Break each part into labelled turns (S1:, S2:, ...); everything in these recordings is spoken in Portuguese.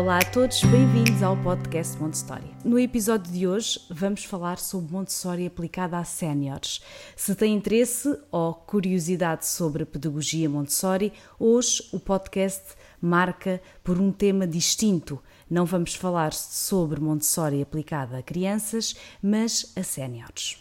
S1: Olá a todos, bem-vindos ao podcast Montessori. No episódio de hoje vamos falar sobre Montessori aplicada a séniores. Se tem interesse ou curiosidade sobre a pedagogia Montessori, hoje o podcast marca por um tema distinto. Não vamos falar sobre Montessori aplicada a crianças, mas a séniores.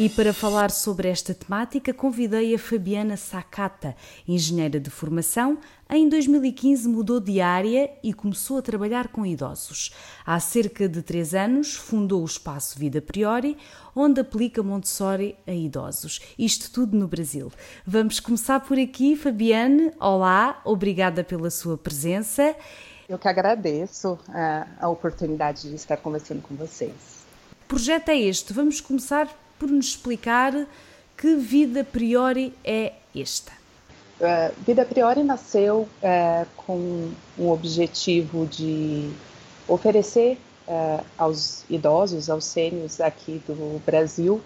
S1: E para falar sobre esta temática, convidei a Fabiana Sakata, engenheira de formação. Em 2015 mudou de área e começou a trabalhar com idosos. Há cerca de três anos fundou o Espaço Vida Priori, onde aplica Montessori a idosos. Isto tudo no Brasil. Vamos começar por aqui, Fabiane. Olá, obrigada pela sua presença.
S2: Eu que agradeço a, a oportunidade de estar conversando com vocês.
S1: O projeto é este. Vamos começar por nos explicar que vida priori é esta.
S2: Uh, vida priori nasceu uh, com o objetivo de oferecer uh, aos idosos, aos sênios aqui do Brasil,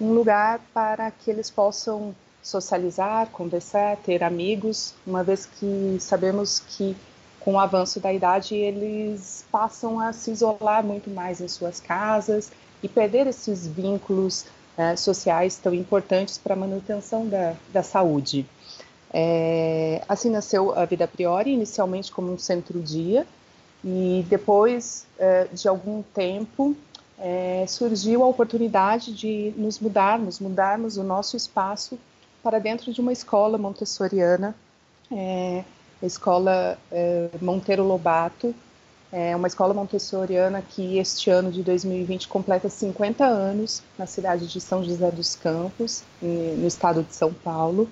S2: um lugar para que eles possam socializar, conversar, ter amigos, uma vez que sabemos que com o avanço da idade eles passam a se isolar muito mais em suas casas e perder esses vínculos uh, sociais tão importantes para a manutenção da, da saúde. É, assim nasceu a Vida Priori, inicialmente como um centro-dia, e depois uh, de algum tempo é, surgiu a oportunidade de nos mudarmos, mudarmos o nosso espaço para dentro de uma escola montessoriana, é, a escola é, Monteiro Lobato, é uma escola montessoriana que este ano de 2020 completa 50 anos na cidade de São José dos Campos, no estado de São Paulo.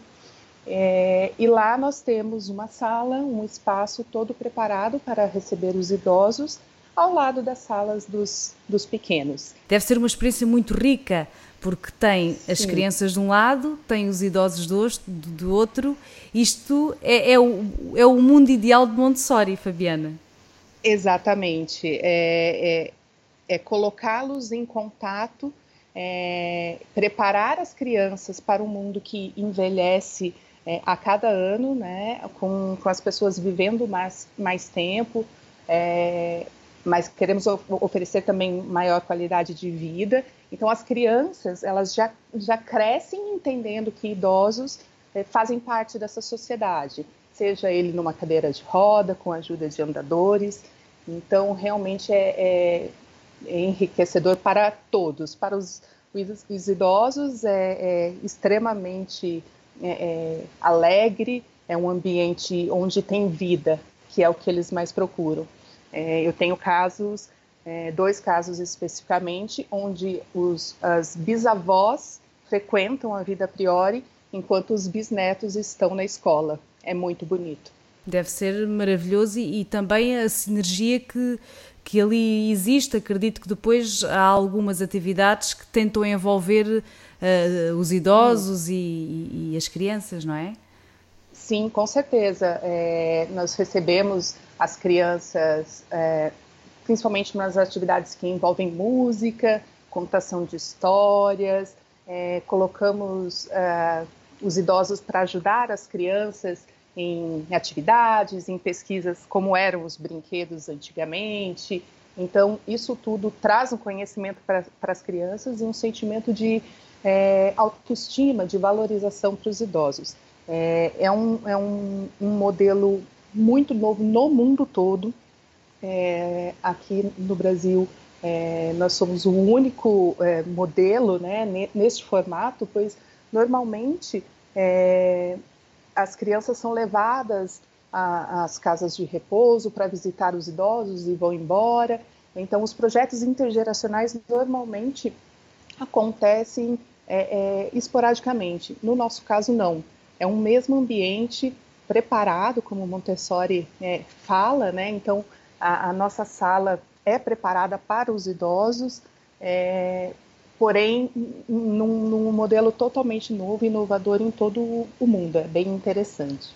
S2: É, e lá nós temos uma sala, um espaço todo preparado para receber os idosos, ao lado das salas dos, dos pequenos.
S1: Deve ser uma experiência muito rica, porque tem as Sim. crianças de um lado, tem os idosos do, do outro. Isto é, é, o, é o mundo ideal de Montessori, Fabiana.
S2: Exatamente. É, é, é colocá-los em contato, é, preparar as crianças para um mundo que envelhece é, a cada ano, né, com, com as pessoas vivendo mais, mais tempo, é, mas queremos oferecer também maior qualidade de vida. Então, as crianças, elas já, já crescem entendendo que idosos é, fazem parte dessa sociedade, seja ele numa cadeira de roda, com a ajuda de andadores, então, realmente é, é, é enriquecedor para todos. Para os, os idosos, é, é extremamente é, é, alegre, é um ambiente onde tem vida, que é o que eles mais procuram. eu tenho casos, dois casos especificamente, onde os, as bisavós frequentam a vida a priori, enquanto os bisnetos estão na escola. É muito bonito.
S1: Deve ser maravilhoso e, e, também a sinergia que, que ali existe. Acredito que depois há algumas atividades que tentam envolver uh, os idosos e, e, as crianças, não é?
S2: Sim, com certeza. É, nós recebemos as crianças, é, principalmente nas atividades que envolvem música, contação de histórias, é, colocamos uh, os idosos para ajudar as crianças em atividades, em pesquisas como eram os brinquedos antigamente. Então, isso tudo traz um conhecimento para as crianças e um sentimento de é, autoestima, de valorização para os idosos. É, é, um, é um, um, modelo muito novo no mundo todo. É, aqui no Brasil, é, nós somos o único é, modelo né, neste formato, pois normalmente é, as crianças são levadas às casas de repouso para visitar os idosos e vão embora. Então, os projetos intergeracionais normalmente acontecem é, é, esporadicamente. No nosso caso, não. É um mesmo ambiente preparado, como Montessori é, fala, né? Então, a, a, nossa sala é preparada para os idosos, é, porém, num, num modelo totalmente novo, inovador em todo o mundo. É bem interessante.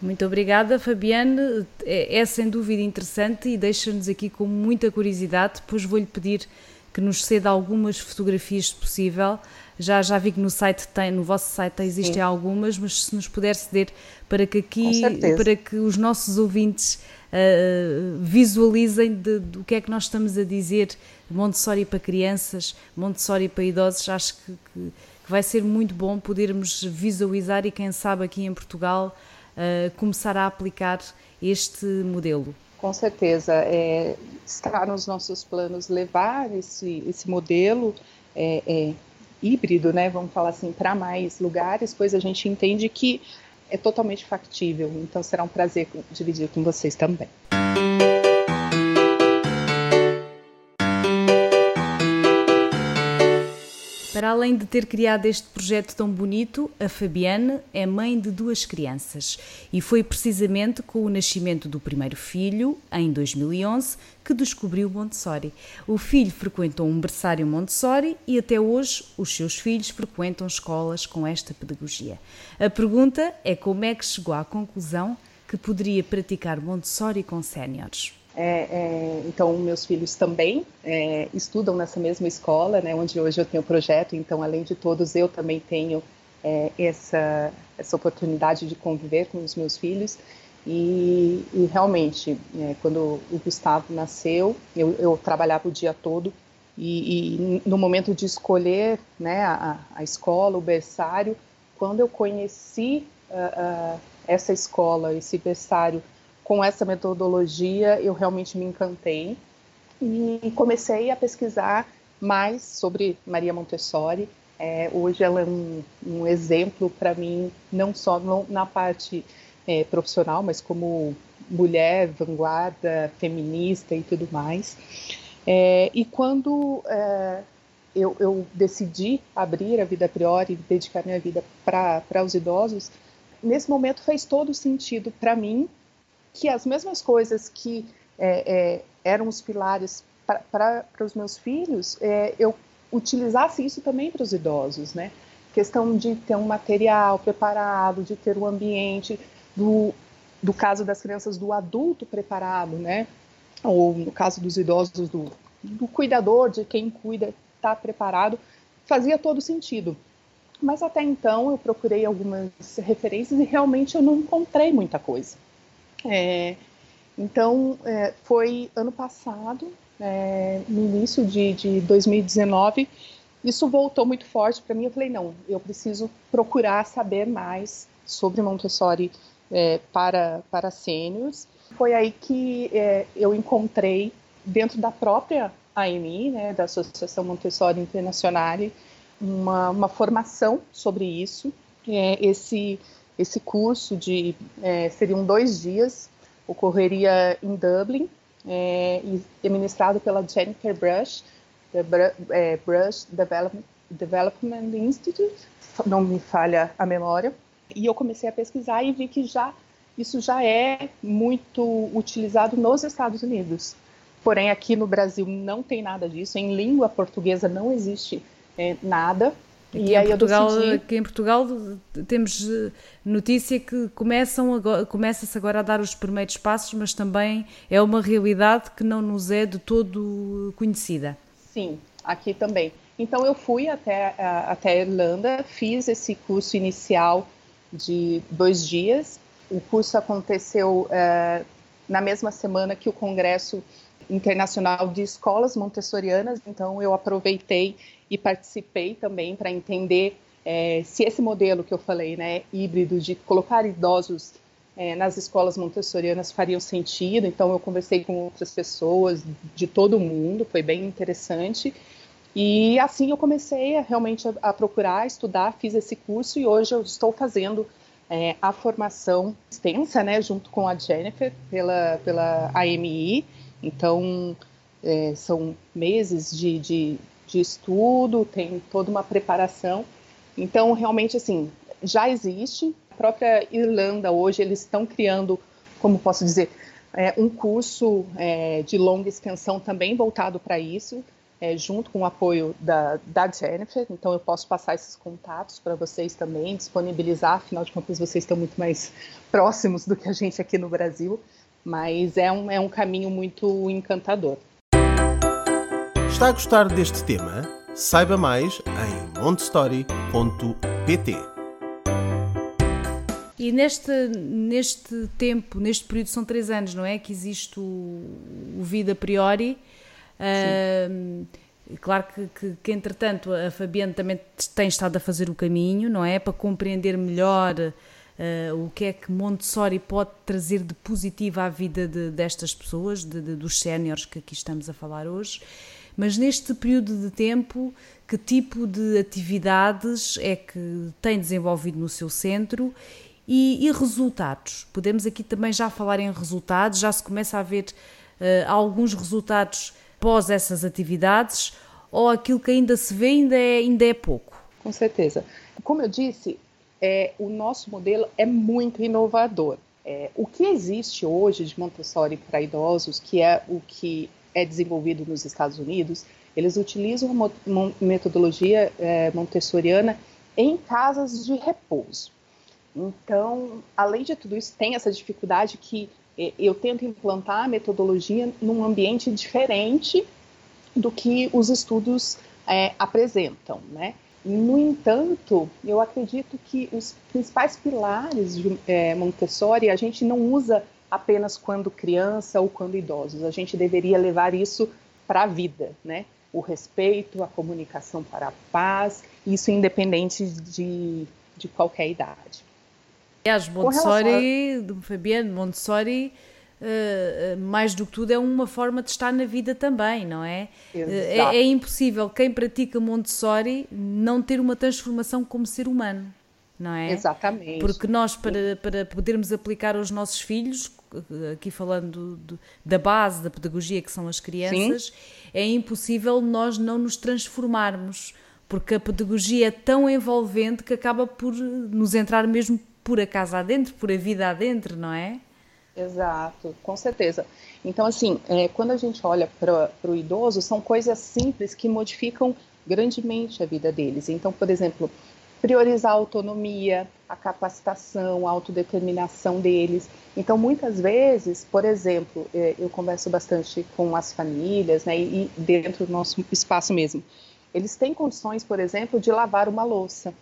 S1: Muito obrigada, Fabiane. É, é sem dúvida interessante e deixa-nos aqui com muita curiosidade. Depois vou-lhe pedir que nos ceda algumas fotografias, se possível. Já, já vi que no site tem, no vosso site existem Sim. algumas, mas se nos puder ceder para que aqui, para que os nossos ouvintes uh, visualizem de, do que é que nós estamos a dizer. Montessori para crianças, Montessori para idosos, acho que, que, que vai ser muito bom podermos visualizar e quem sabe aqui em Portugal uh, começar a aplicar este modelo.
S2: Com certeza, é, está nos nossos planos levar esse, esse modelo. É, é, híbrido, né, vamos falar assim, para mais lugares, pois a gente entende que é totalmente factível. Então será um prazer dividir com vocês também.
S1: Para além de ter criado este projeto tão bonito, a Fabiane é mãe de duas crianças e foi precisamente com o nascimento do primeiro filho, em 2011, que descobriu Montessori. O filho frequentou um berçário Montessori e até hoje os seus filhos frequentam escolas com esta pedagogia. A pergunta é como é que chegou à conclusão que poderia praticar Montessori com séniores.
S2: É, é, então, meus filhos também é, estudam nessa mesma escola, né, onde hoje eu tenho o projeto. Então, além de todos, eu também tenho é, essa, essa oportunidade de conviver com os meus filhos. E, e realmente, é, quando o Gustavo nasceu, eu, eu, trabalhava o dia todo. E, e no momento de escolher né, a, a, escola, o berçário, quando eu conheci uh, uh, essa escola, esse berçário, com essa metodologia eu realmente me encantei e comecei a pesquisar mais sobre Maria Montessori. É, hoje ela é um, um exemplo para mim, não só no, na parte é, profissional, mas como mulher, vanguarda, feminista e tudo mais. É, e quando é, eu, eu, decidi abrir a vida a priori, dedicar minha vida para os idosos, nesse momento fez todo sentido para mim que as mesmas coisas que é, é, eram os pilares para os meus filhos, é, eu utilizasse isso também para os idosos, né? Questão de ter um material preparado, de ter um ambiente, do, do caso das crianças, do adulto preparado, né? Ou no caso dos idosos, do, do cuidador, de quem cuida, está preparado, fazia todo sentido. Mas até então eu procurei algumas referências e realmente eu não encontrei muita coisa. É, então, é, foi ano passado, é, no início de, de 2019, isso voltou muito forte para mim. Eu falei: não, eu preciso procurar saber mais sobre Montessori é, para, para sêniores. Foi aí que é, eu encontrei, dentro da própria AMI, né, da Associação Montessori Internacional, uma, uma formação sobre isso. É, esse esse curso de é, seriam dois dias, ocorreria em Dublin é, e é ministrado pela Jennifer Brush, é, Brush Development, Development Institute, não me falha a memória. E eu comecei a pesquisar e vi que já isso já é muito utilizado nos Estados Unidos. Porém, aqui no Brasil não tem nada disso. Em língua portuguesa não existe é, nada.
S1: Aqui e aí Portugal. Aqui em Portugal temos eh, notícia que começam agora, começa-se agora a dar os primeiros passos, mas também é uma realidade que não nos é de todo conhecida.
S2: Sim, aqui também. Então eu fui até, até a Irlanda, fiz esse curso inicial de dois dias. O curso aconteceu uh, na mesma semana que o Congresso Internacional de Escolas Montessorianas, então eu aproveitei e participei também para entender é, se esse modelo que eu falei, né, híbrido de colocar idosos é, nas escolas montessorianas faria sentido. Então eu conversei com outras pessoas de todo o mundo, foi bem interessante. E assim eu comecei a, realmente a, a procurar, estudar, fiz esse curso e hoje eu estou fazendo é, a formação extensa, né, junto com a Jennifer pela pela AMI. Então é, são meses de, de, de estudo, tem toda uma preparação. Então, realmente, assim, já existe, própria Irlanda hoje eles estão criando, como posso dizer, é, um curso é, de longa extensão também voltado para isso, é, junto com o apoio da, da Jennifer. Então eu posso passar esses contatos para vocês também, disponibilizar, afinal de contas vocês estão muito mais próximos do que a gente aqui no Brasil, mas é um, é um caminho muito encantador.
S3: Está a gostar deste tema? Saiba mais em montestory.pt.
S1: E neste, neste tempo, neste período, são três anos, não é? Que existe o, o Vida Priori. Uh, claro que, que, que, entretanto, a Fabiana também tem estado a fazer o caminho, não é? Para compreender melhor uh, o que é que Montessori pode trazer de positivo à vida de, destas pessoas, de, de, dos séniores que aqui estamos a falar hoje. Mas neste período de tempo, que tipo de atividades é que tem desenvolvido no seu centro e, e, resultados. Podemos aqui também já falar em resultados, já se começa a ver uh, alguns resultados pós essas atividades, ou aquilo que ainda se vê ainda é, ainda é pouco?
S2: Com certeza. Como eu disse, é, o nosso modelo é muito inovador. É, o que existe hoje de Montessori para idosos, que é o que é desenvolvido nos Estados Unidos, eles utilizam uma metodologia é, montessoriana em casas de repouso. Então, além de tudo isso, tem essa dificuldade que é, eu tento implantar a metodologia num ambiente diferente do que os estudos é, apresentam, né? No entanto, eu acredito que os principais pilares de é, Montessori a gente não usa apenas quando criança ou quando idosos. A gente deveria levar isso para a vida, né? O respeito, a comunicação para a paz, isso independente de, de qualquer idade.
S1: Aliás, Montessori, a... Fabiano, Montessori, uh, mais do que tudo, é uma forma de estar na vida também, não é? É, é, impossível quem pratica Montessori não ter uma transformação como ser humano. Não é?
S2: Exatamente.
S1: Porque nós, para, para podermos aplicar aos nossos filhos, aqui falando do, do, da base da pedagogia que são as crianças, Sim. é impossível nós não nos transformarmos, porque a pedagogia é tão envolvente que acaba por nos entrar mesmo por a casa adentro, por a vida adentro, não é?
S2: Exato, com certeza. Então, assim, é, quando a gente olha para o idoso, são coisas simples que modificam grandemente a vida deles. Então, por exemplo, priorizar a autonomia, a capacitação, a autodeterminação deles. Então, muitas vezes, por exemplo, é, eu converso bastante com as famílias, né, e dentro do nosso espaço mesmo, eles têm condições, por exemplo, de lavar uma louça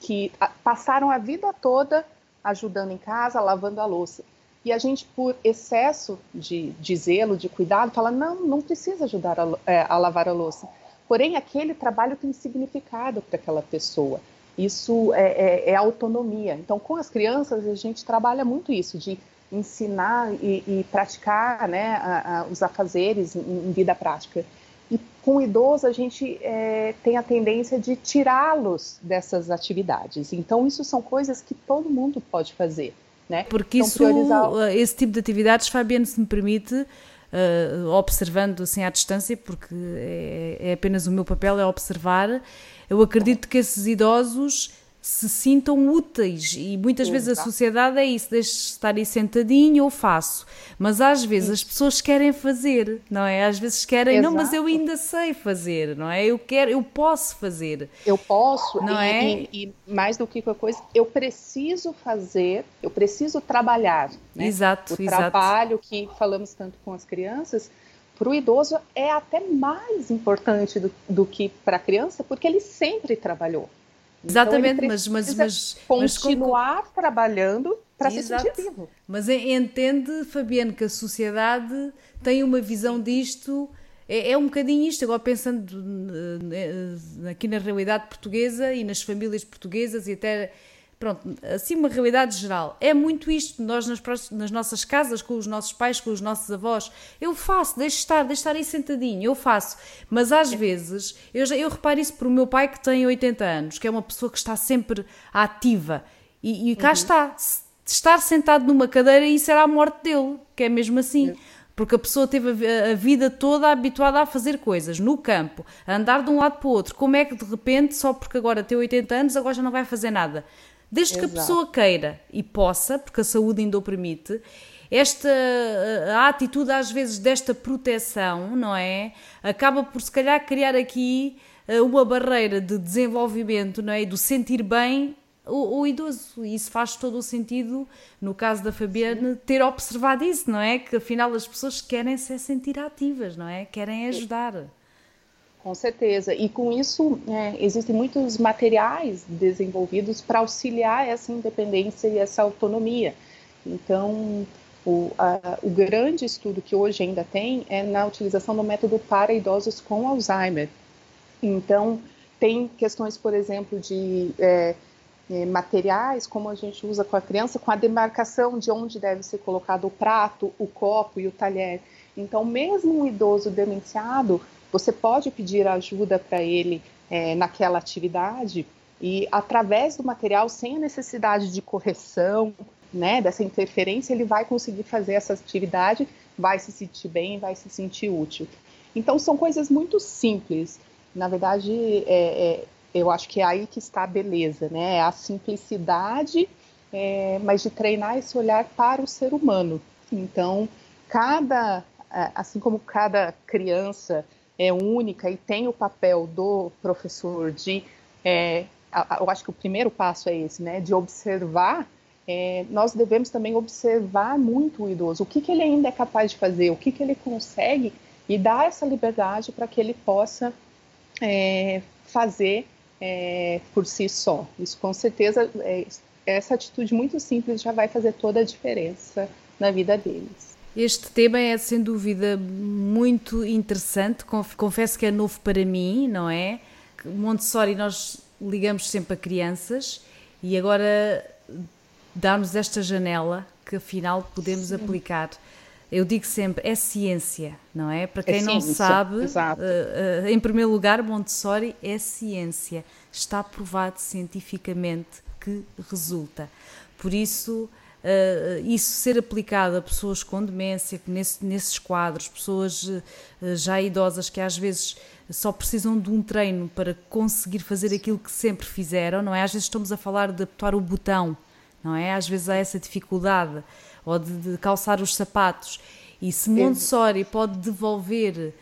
S2: que passaram a vida toda ajudando em casa, lavando a louça. E a gente, por excesso de, de zelo, de cuidado, fala: não, não precisa ajudar a, é, a lavar a louça. Porém, aquele trabalho tem significado para aquela pessoa. Isso é, é, é, autonomia. Então, com as crianças, a gente trabalha muito isso, de ensinar e, e praticar né, a, a, os afazeres em, em vida prática. E com o idoso, a gente é, tem a tendência de tirá-los dessas atividades. Então, isso são coisas que todo mundo pode fazer. Né?
S1: Porque então, isso, priorizar... Eh, esse tipo de atividades, Fabiano, se me permite, uh, observando assim à distância, porque é, é apenas o meu papel, é observar, eu acredito que esses idosos se sintam úteis e muitas vezes a sociedade é isso, deixa estar aí sentadinho ou faço, mas às vezes as pessoas querem fazer, não é? Às vezes querem, Exato. não, mas eu ainda sei fazer, não é? Eu quero, eu posso fazer.
S2: Eu posso, não e, é? E, e mais do que qualquer coisa, eu preciso fazer, eu preciso trabalhar. Né?
S1: Exato,
S2: o
S1: exato.
S2: trabalho que falamos tanto com as crianças, para o idoso é até mais importante do, do que para a criança, porque ele sempre trabalhou.
S1: Exatamente, então mas, mas, mas
S2: continuar mas, trabalhando para se sentir vivo.
S1: Mas entende, Fabiano, que a sociedade tem uma visão disto. É, é um bocadinho isto, agora pensando aqui na realidade portuguesa e nas famílias portuguesas e até pronto, assim uma realidade geral. É muito isto, nós nas, nas, nossas casas, com os nossos pais, com os nossos avós, eu faço, deixo estar, deixo estar aí sentadinho, eu faço. Mas às vezes, eu, já, eu reparo isso por o meu pai que tem 80 anos, que é uma pessoa que está sempre ativa. E, e cá uhum. está, estar sentado numa cadeira, isso era a morte dele, que é mesmo assim. Uhum. Porque a pessoa teve a, vida toda habituada a fazer coisas no campo, a andar de um lado para o outro. Como é que de repente, só porque agora tem 80 anos, agora já não vai fazer nada? Desde Exato. que a pessoa queira e possa, porque a saúde ainda o permite, esta a atitude às vezes desta proteção, não é? Acaba por se calhar criar aqui eh, uma barreira de desenvolvimento, não é? Do sentir bem o, o, idoso. E isso faz todo o sentido, no caso da Fabiana, ter observado isso, não é? Que afinal as pessoas querem se sentir ativas, não é? Querem ajudar.
S2: Com certeza. E com isso, é, existem muitos materiais desenvolvidos para auxiliar essa independência e essa autonomia. Então, o, a, o grande estudo que hoje ainda tem é na utilização do método para idosos com Alzheimer. Então, tem questões, por exemplo, de é, é, materiais, como a gente usa com a criança, com a demarcação de onde deve ser colocado o prato, o copo e o talher. Então, mesmo um idoso demenciado, você pode pedir ajuda para ele é, naquela atividade e, através do material, sem a necessidade de correção, né, dessa interferência, ele vai conseguir fazer essa atividade, vai se sentir bem, vai se sentir útil. Então, são coisas muito simples. Na verdade, é, é, eu acho que é aí que está a beleza, né? É a simplicidade, é, mas de treinar esse olhar para o ser humano. Então, cada, assim como cada criança é única e tem o papel do professor de, é, eu acho que o primeiro passo é esse, né? De observar é, nós devemos também observar muito o idoso, o que, que ele ainda é capaz de fazer, o que, que ele consegue e dar essa liberdade para que ele possa é, fazer é, por si só. Isso com certeza, é, essa atitude muito simples já vai fazer toda a diferença na vida deles.
S1: Este tema é sem dúvida muito interessante, confesso que é novo para mim, não é? Montessori nós ligamos sempre a crianças e agora dá-nos esta janela que afinal podemos Sim. aplicar. Eu digo sempre, é ciência, não é? Para quem é não sabe, uh, uh, em primeiro lugar, Montessori é ciência. Está provado cientificamente que resulta. Por isso, uh, isso ser aplicado a pessoas com demência, nesse, nesses quadros, pessoas já idosas que às vezes só precisam de um treino para conseguir fazer aquilo que sempre fizeram, não é? Às vezes estamos a falar de apertar o botão não é? Às vezes há essa dificuldade, ou de, de calçar os sapatos. E se Montessori pode devolver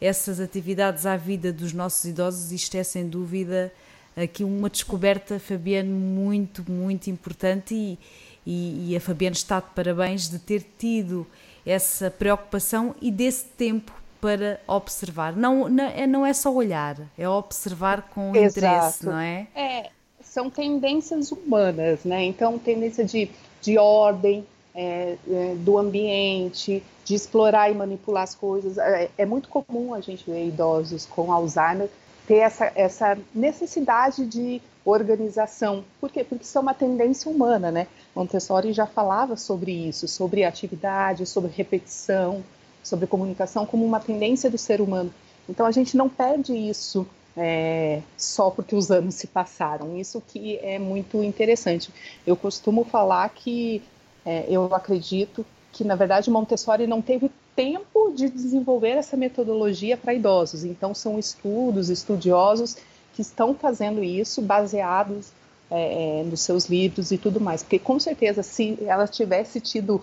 S1: essas atividades à vida dos nossos idosos, isto é sem dúvida aqui uma descoberta, Fabiano, muito, muito importante e, e, e a Fabiana está de parabéns de ter tido essa preocupação e desse tempo para observar. Não, não, é, não é só olhar, é observar com Exato. interesse, não é?
S2: É, são tendências humanas, né? Então, tendência de, de ordem, é, é, do ambiente, de explorar e manipular as coisas. É, é, muito comum a gente ver idosos com Alzheimer ter essa, essa necessidade de organização. Por quê? Porque isso é uma tendência humana, né? Montessori já falava sobre isso, sobre atividade, sobre repetição, sobre comunicação como uma tendência do ser humano. Então a gente não perde isso é, só porque os anos se passaram. Isso que é muito interessante. Eu costumo falar que é, eu acredito que, na verdade, Montessori não teve tempo de desenvolver essa metodologia para idosos. Então, são estudos, estudiosos que estão fazendo isso baseados é, é, nos seus livros e tudo mais. Porque, com certeza, se ela tivesse tido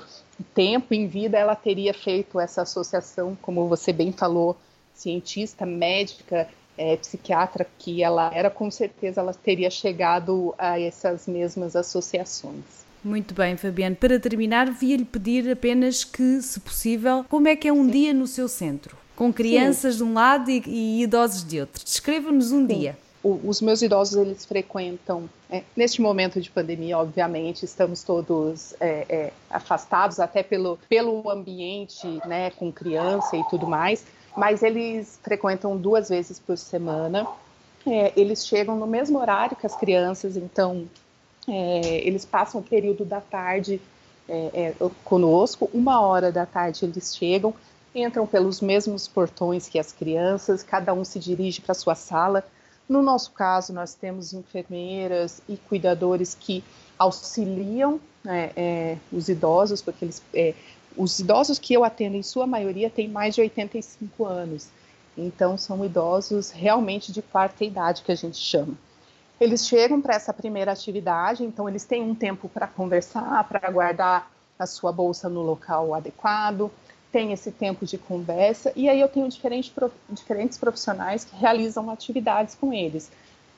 S2: tempo em vida, ela teria feito essa associação, como você bem falou, cientista, médica, é, psiquiatra que ela era, com certeza ela teria chegado a essas mesmas associações.
S1: Muito bem, Fabiano. Para terminar, via-lhe pedir apenas que, se possível, como é que é um Sim. dia no seu centro? Com crianças Sim. de um lado e, e idosos de outro. Descreva-nos um Sim. dia.
S2: O, os meus idosos, eles frequentam, é, neste momento de pandemia, obviamente, estamos todos é, é, afastados, até pelo, pelo ambiente, né, com criança e tudo mais, mas eles frequentam duas vezes por semana. É, eles chegam no mesmo horário que as crianças, então é, eles passam o período da tarde é, conosco, uma hora da tarde eles chegam, entram pelos mesmos portões que as crianças, cada um se dirige para sua sala. No nosso caso, nós temos enfermeiras e cuidadores que auxiliam né, é, os idosos, porque eles é, os idosos que eu atendo, em sua maioria, têm mais de 85 anos. Então, são idosos realmente de quarta idade, que a gente chama. eles chegam para essa primeira atividade, então eles têm um tempo para conversar, para guardar a sua bolsa no local adequado, tem esse tempo de conversa, e aí eu tenho diferentes, diferentes profissionais que realizam atividades com eles,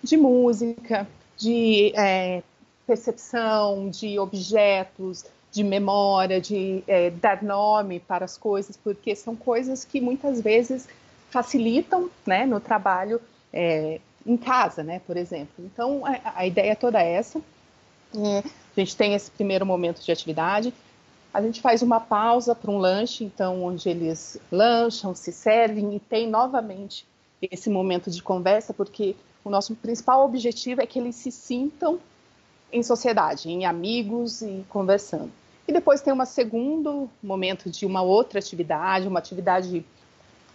S2: de música, de é, percepção, de objetos, de memória, de é, dar nome para as coisas, porque são coisas que muitas vezes facilitam né, no trabalho é, em casa, né, por exemplo. Então, a, a ideia toda é essa. É, a gente tem esse primeiro momento de atividade, a gente faz uma pausa para um lanche, então, onde eles lancham, se servem e tem novamente esse momento de conversa, porque o nosso principal objetivo é que eles se sintam em sociedade, em amigos e conversando. E depois tem um segundo momento de uma outra atividade, uma atividade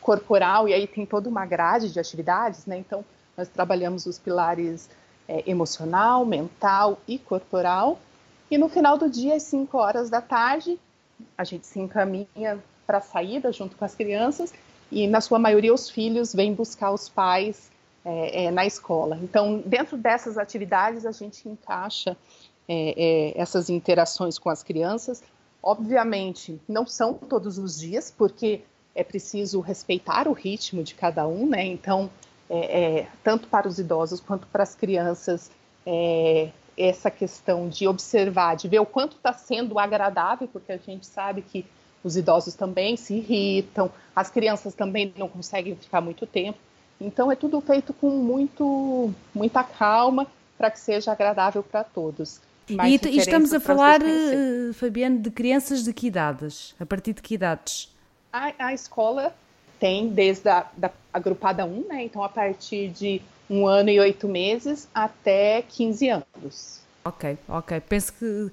S2: corporal, e aí tem toda uma grade de atividades, né? Então, nós trabalhamos os pilares é, emocional, mental e corporal. E no final do dia, às 5 horas da tarde, a gente se encaminha para a saída junto com as crianças, e na sua maioria os filhos vêm buscar os pais é, é, na escola. Então, dentro dessas atividades, a gente encaixa é, é, essas interações com as crianças. Obviamente, não são todos os dias, porque é preciso respeitar o ritmo de cada um, né? Então, é, é, tanto para os idosos quanto para as crianças, essa questão de observar, de ver o quanto está sendo agradável, porque a gente sabe que os idosos também se irritam, as crianças também não conseguem ficar muito tempo. Então, é tudo feito com muito, muita calma para que seja agradável para todos.
S1: E, e, estamos a falar, uh, Fabiano, de crianças de que idades? A partir de que idades?
S2: A, a escola tem desde a da agrupada 1, né? Então, a partir de um ano e oito meses até 15 anos.
S1: Ok, ok. Penso que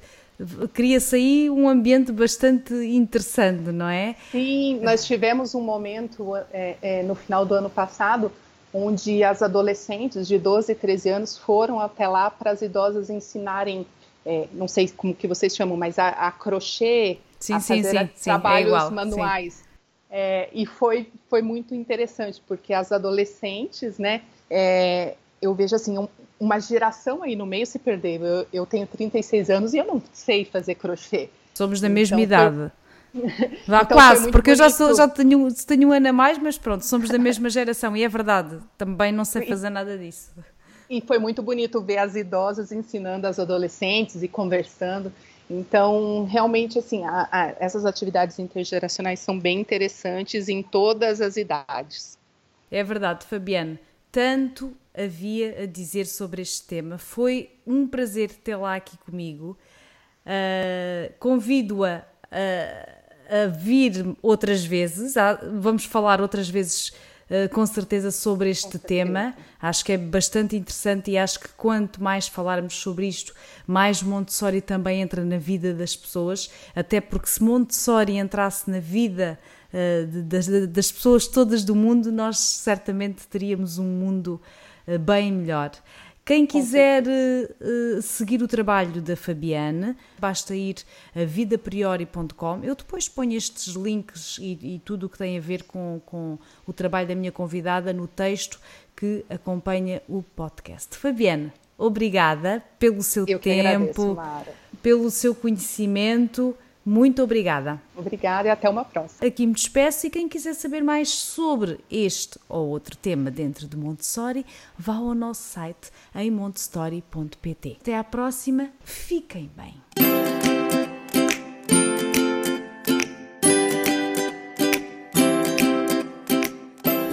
S1: cria-se aí um ambiente bastante interessante, não é?
S2: Sim, nós tivemos um momento é, é, no final do ano passado onde as adolescentes de 12 e 13 anos foram até lá para as idosas ensinarem é, não sei como que vocês chamam, mas a, a crochê,
S1: sim,
S2: a
S1: sim,
S2: fazer
S1: sim, sim, é igual,
S2: manuais. É, e foi, foi muito interessante, porque as adolescentes, né, é, eu vejo assim, um, uma geração aí no meio se perdeu. Eu, eu, tenho 36 anos e eu não sei fazer crochê.
S1: Somos da mesma então, idade. Foi... Vá então quase, porque bonito. eu já, sou, já tenho, tenho um ano a mais, mas pronto, somos da mesma geração e é verdade, também não sei fazer nada disso.
S2: E foi muito bonito ver as idosas ensinando as adolescentes e conversando. Então, realmente, assim, a, a, essas atividades intergeracionais são bem interessantes em todas as idades.
S1: É verdade, Fabiane. Tanto havia a dizer sobre este tema. Foi um prazer tê-la aqui comigo. Uh, Convido-a a, a, vir outras vezes. Vamos falar outras vezes eh, com certeza sobre este tema. Acho que é bastante interessante e acho que quanto mais falarmos sobre isto, mais Montessori também entra na vida das pessoas, até porque se Montessori entrasse na vida uh, das, das, pessoas todas do mundo, nós certamente teríamos um mundo uh, bem melhor. Quem quiser uh, seguir o trabalho da Fabiane, basta ir a vidapriori.com. Eu depois ponho estes links e, e tudo o que tem a ver com, com o trabalho da minha convidada no texto que acompanha o podcast. Fabiane, obrigada pelo seu
S2: Eu
S1: tempo,
S2: agradeço,
S1: pelo seu conhecimento muito obrigada.
S2: Obrigada e até uma próxima.
S1: Aqui me despeço e quem quiser saber mais sobre este ou outro tema dentro de Montessori, vá ao nosso site em montessori.pt. Até à próxima, fiquem bem.